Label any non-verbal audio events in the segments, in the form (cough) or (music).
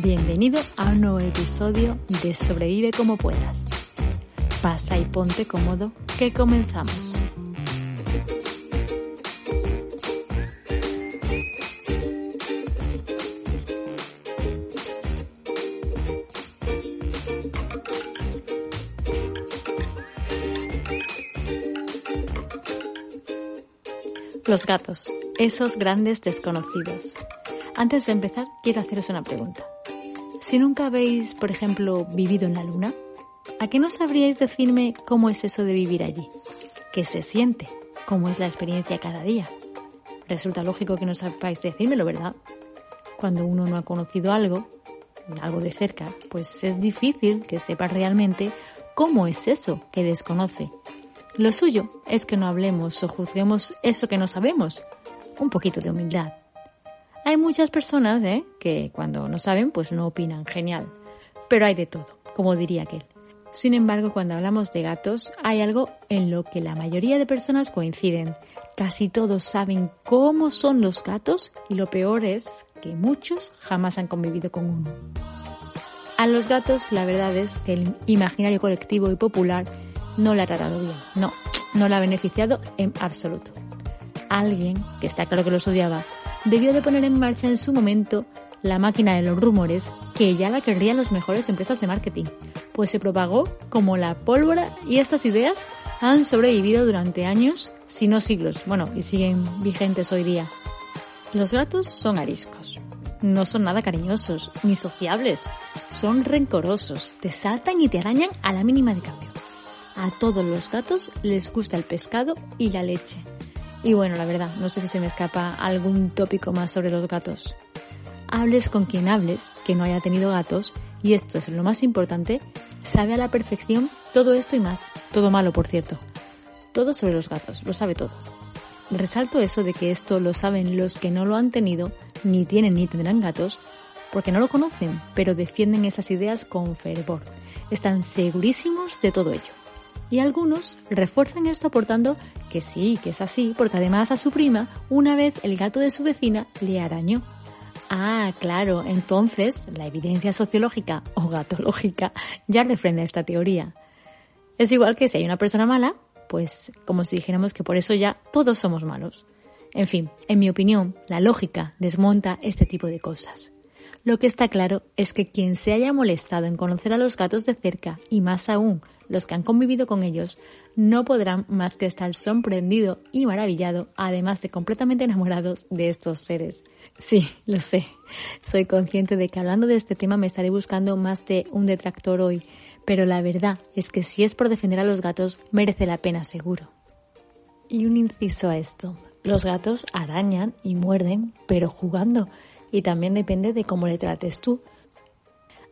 Bienvenido a un nuevo episodio de Sobrevive como puedas. Pasa y ponte cómodo, que comenzamos. Los gatos, esos grandes desconocidos. Antes de empezar, quiero haceros una pregunta. Si nunca habéis, por ejemplo, vivido en la Luna, ¿a qué no sabríais decirme cómo es eso de vivir allí? ¿Qué se siente? ¿Cómo es la experiencia cada día? Resulta lógico que no sepáis decírmelo, ¿verdad? Cuando uno no ha conocido algo, algo de cerca, pues es difícil que sepa realmente cómo es eso que desconoce lo suyo es que no hablemos o juzguemos eso que no sabemos. Un poquito de humildad. Hay muchas personas ¿eh? que cuando no saben pues no opinan, genial. Pero hay de todo, como diría aquel. Sin embargo, cuando hablamos de gatos, hay algo en lo que la mayoría de personas coinciden. Casi todos saben cómo son los gatos y lo peor es que muchos jamás han convivido con uno. A los gatos la verdad es que el imaginario colectivo y popular no le ha tratado bien. No, no le ha beneficiado en absoluto. Alguien, que está claro que los odiaba, debió de poner en marcha en su momento la máquina de los rumores que ya la querrían las mejores empresas de marketing, pues se propagó como la pólvora y estas ideas han sobrevivido durante años, si no siglos, bueno, y siguen vigentes hoy día. Los gatos son ariscos. No son nada cariñosos, ni sociables. Son rencorosos, te saltan y te arañan a la mínima de cambio. A todos los gatos les gusta el pescado y la leche. Y bueno, la verdad, no sé si se me escapa algún tópico más sobre los gatos. Hables con quien hables, que no haya tenido gatos, y esto es lo más importante, sabe a la perfección todo esto y más. Todo malo, por cierto. Todo sobre los gatos, lo sabe todo. Resalto eso de que esto lo saben los que no lo han tenido, ni tienen ni tendrán gatos, porque no lo conocen, pero defienden esas ideas con fervor. Están segurísimos de todo ello. Y algunos refuerzan esto aportando que sí, que es así, porque además a su prima una vez el gato de su vecina le arañó. Ah, claro, entonces la evidencia sociológica o gatológica (laughs) ya refrenda esta teoría. Es igual que si hay una persona mala, pues como si dijéramos que por eso ya todos somos malos. En fin, en mi opinión, la lógica desmonta este tipo de cosas. Lo que está claro es que quien se haya molestado en conocer a los gatos de cerca y más aún los que han convivido con ellos no podrán más que estar sorprendido y maravillado, además de completamente enamorados de estos seres. Sí, lo sé. Soy consciente de que hablando de este tema me estaré buscando más de un detractor hoy, pero la verdad es que si es por defender a los gatos, merece la pena seguro. Y un inciso a esto. Los gatos arañan y muerden, pero jugando. Y también depende de cómo le trates tú.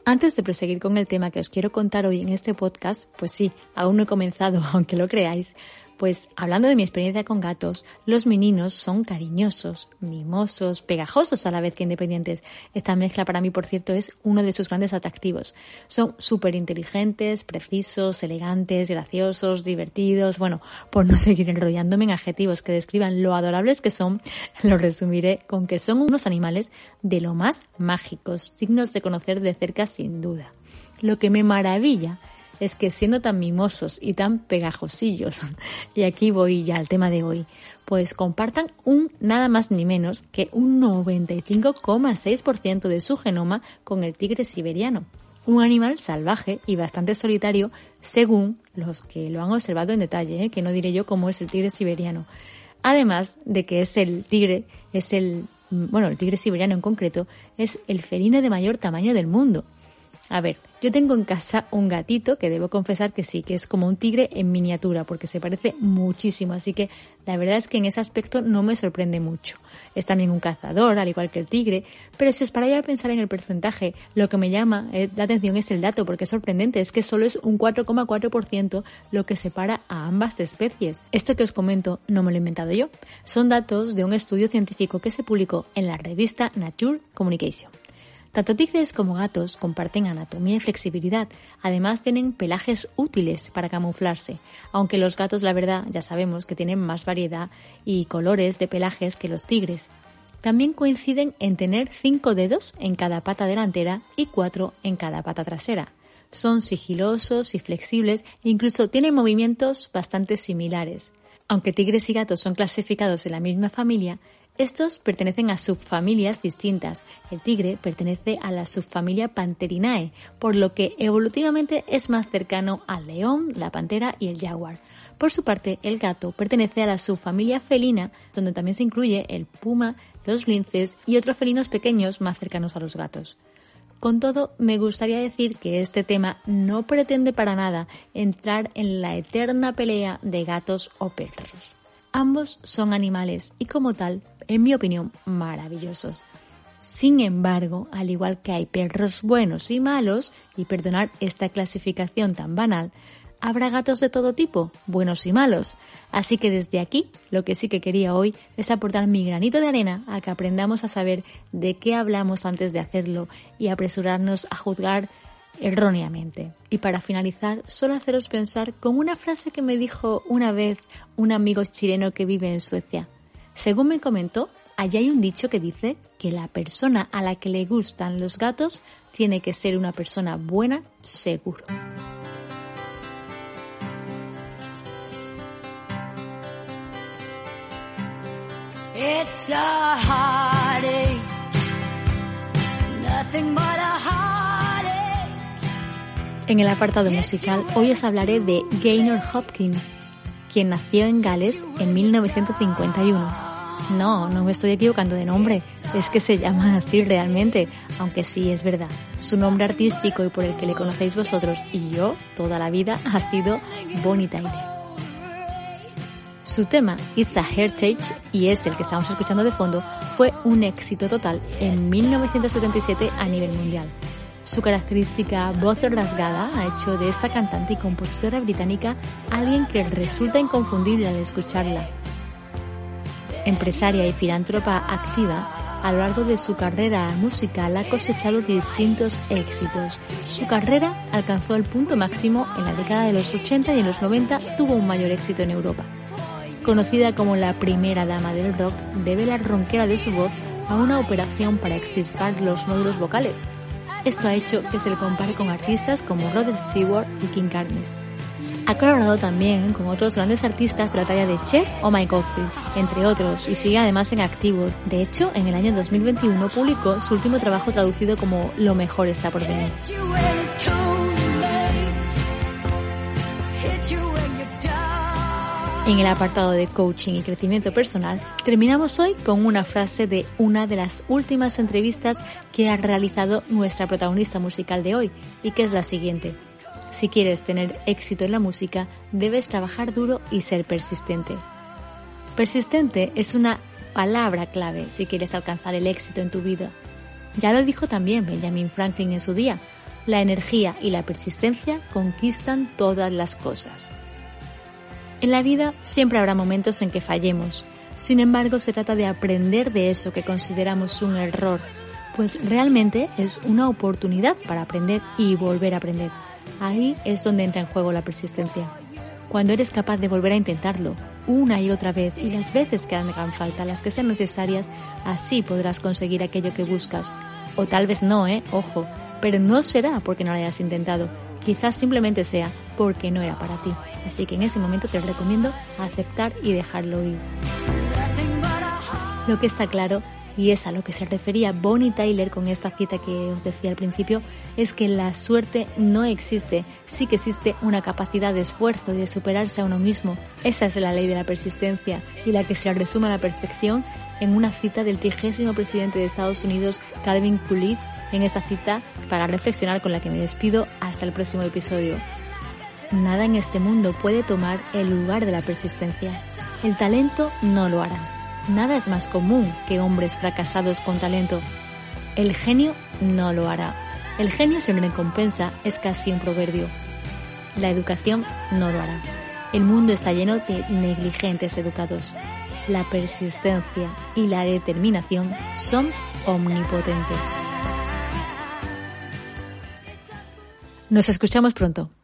Antes de proseguir con el tema que os quiero contar hoy en este podcast, pues sí, aún no he comenzado, (laughs) aunque lo creáis, pues hablando de mi experiencia con gatos, los meninos son cariñosos, mimosos, pegajosos a la vez que independientes. Esta mezcla para mí, por cierto, es uno de sus grandes atractivos. Son súper inteligentes, precisos, elegantes, graciosos, divertidos. Bueno, por no (laughs) seguir enrollándome en adjetivos que describan lo adorables que son, lo resumiré con que son unos animales de lo más mágicos, dignos de conocer de cerca sin duda. Lo que me maravilla es que siendo tan mimosos y tan pegajosillos, (laughs) y aquí voy ya al tema de hoy, pues compartan un nada más ni menos que un 95,6% de su genoma con el tigre siberiano, un animal salvaje y bastante solitario según los que lo han observado en detalle, ¿eh? que no diré yo cómo es el tigre siberiano. Además de que es el tigre, es el, bueno, el tigre siberiano en concreto, es el felino de mayor tamaño del mundo a ver, yo tengo en casa un gatito que debo confesar que sí, que es como un tigre en miniatura, porque se parece muchísimo, así que la verdad es que en ese aspecto no me sorprende mucho. Es también un cazador, al igual que el tigre, pero si os paráis a pensar en el porcentaje, lo que me llama eh, la atención es el dato, porque es sorprendente, es que solo es un 4,4% lo que separa a ambas especies. Esto que os comento no me lo he inventado yo, son datos de un estudio científico que se publicó en la revista Nature Communication. Tanto tigres como gatos comparten anatomía y flexibilidad, además tienen pelajes útiles para camuflarse, aunque los gatos la verdad ya sabemos que tienen más variedad y colores de pelajes que los tigres. También coinciden en tener cinco dedos en cada pata delantera y cuatro en cada pata trasera. Son sigilosos y flexibles e incluso tienen movimientos bastante similares. Aunque tigres y gatos son clasificados en la misma familia, estos pertenecen a subfamilias distintas. El tigre pertenece a la subfamilia Panterinae, por lo que evolutivamente es más cercano al león, la pantera y el jaguar. Por su parte, el gato pertenece a la subfamilia felina, donde también se incluye el puma, los linces y otros felinos pequeños más cercanos a los gatos. Con todo, me gustaría decir que este tema no pretende para nada entrar en la eterna pelea de gatos o perros. Ambos son animales y como tal, en mi opinión, maravillosos. Sin embargo, al igual que hay perros buenos y malos, y perdonar esta clasificación tan banal, habrá gatos de todo tipo, buenos y malos. Así que desde aquí, lo que sí que quería hoy es aportar mi granito de arena a que aprendamos a saber de qué hablamos antes de hacerlo y apresurarnos a juzgar erróneamente. Y para finalizar, solo haceros pensar con una frase que me dijo una vez un amigo chileno que vive en Suecia. Según me comentó, allá hay un dicho que dice que la persona a la que le gustan los gatos tiene que ser una persona buena, seguro. En el apartado musical, hoy os hablaré de Gaynor Hopkins, quien nació en Gales en 1951. No, no me estoy equivocando de nombre, es que se llama así realmente, aunque sí es verdad. Su nombre artístico y por el que le conocéis vosotros y yo toda la vida ha sido Bonnie Tyler. Su tema, It's a Heritage, y es el que estamos escuchando de fondo, fue un éxito total en 1977 a nivel mundial. Su característica voz rasgada ha hecho de esta cantante y compositora británica alguien que resulta inconfundible al escucharla. Empresaria y filántropa activa, a lo largo de su carrera musical ha cosechado distintos éxitos. Su carrera alcanzó el punto máximo en la década de los 80 y en los 90 tuvo un mayor éxito en Europa conocida como la primera dama del rock, debe la ronquera de su voz a una operación para extirpar los nódulos vocales. Esto ha hecho que se le compare con artistas como Rod Stewart y King Carnes. Ha colaborado también con otros grandes artistas de la talla de Cher o Mike Oldfield, entre otros, y sigue además en activo. De hecho, en el año 2021 publicó su último trabajo traducido como Lo mejor está por venir. En el apartado de coaching y crecimiento personal, terminamos hoy con una frase de una de las últimas entrevistas que ha realizado nuestra protagonista musical de hoy, y que es la siguiente. Si quieres tener éxito en la música, debes trabajar duro y ser persistente. Persistente es una palabra clave si quieres alcanzar el éxito en tu vida. Ya lo dijo también Benjamin Franklin en su día, la energía y la persistencia conquistan todas las cosas. En la vida siempre habrá momentos en que fallemos. Sin embargo, se trata de aprender de eso que consideramos un error, pues realmente es una oportunidad para aprender y volver a aprender. Ahí es donde entra en juego la persistencia. Cuando eres capaz de volver a intentarlo una y otra vez y las veces que hagan falta, las que sean necesarias, así podrás conseguir aquello que buscas. O tal vez no, ¿eh? Ojo, pero no será porque no lo hayas intentado, Quizás simplemente sea porque no era para ti. Así que en ese momento te recomiendo aceptar y dejarlo ir. Lo que está claro y es a lo que se refería Bonnie Tyler con esta cita que os decía al principio, es que la suerte no existe, sí que existe una capacidad de esfuerzo y de superarse a uno mismo. Esa es la ley de la persistencia y la que se resume a la perfección en una cita del trigésimo presidente de Estados Unidos, Calvin Coolidge, en esta cita para reflexionar con la que me despido hasta el próximo episodio. Nada en este mundo puede tomar el lugar de la persistencia. El talento no lo hará Nada es más común que hombres fracasados con talento. El genio no lo hará. El genio sin recompensa es casi un proverbio. La educación no lo hará. El mundo está lleno de negligentes educados. La persistencia y la determinación son omnipotentes. Nos escuchamos pronto.